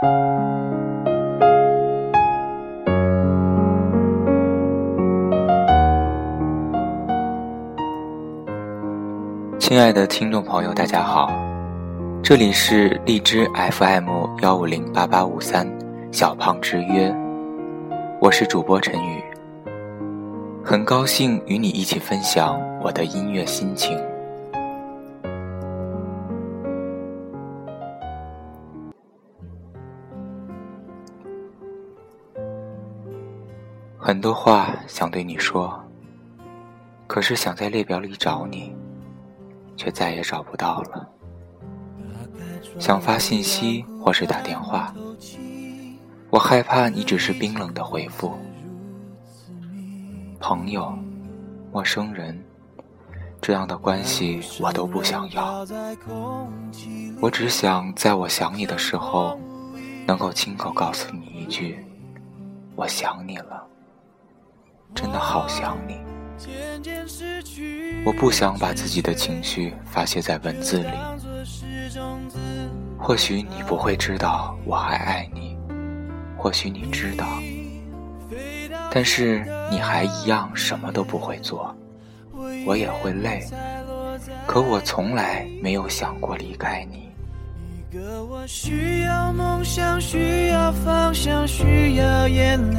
亲爱的听众朋友，大家好，这里是荔枝 FM 幺五零八八五三小胖之约，我是主播陈宇，很高兴与你一起分享我的音乐心情。很多话想对你说，可是想在列表里找你。却再也找不到了。想发信息或是打电话，我害怕你只是冰冷的回复。朋友、陌生人，这样的关系我都不想要。我只想在我想你的时候，能够亲口告诉你一句：“我想你了，真的好想你。”我不想把自己的情绪发泄在文字里。或许你不会知道我还爱你，或许你知道，但是你还一样什么都不会做。我也会累，可我从来没有想过离开你。一个我需要梦想，需要方向，需要眼泪。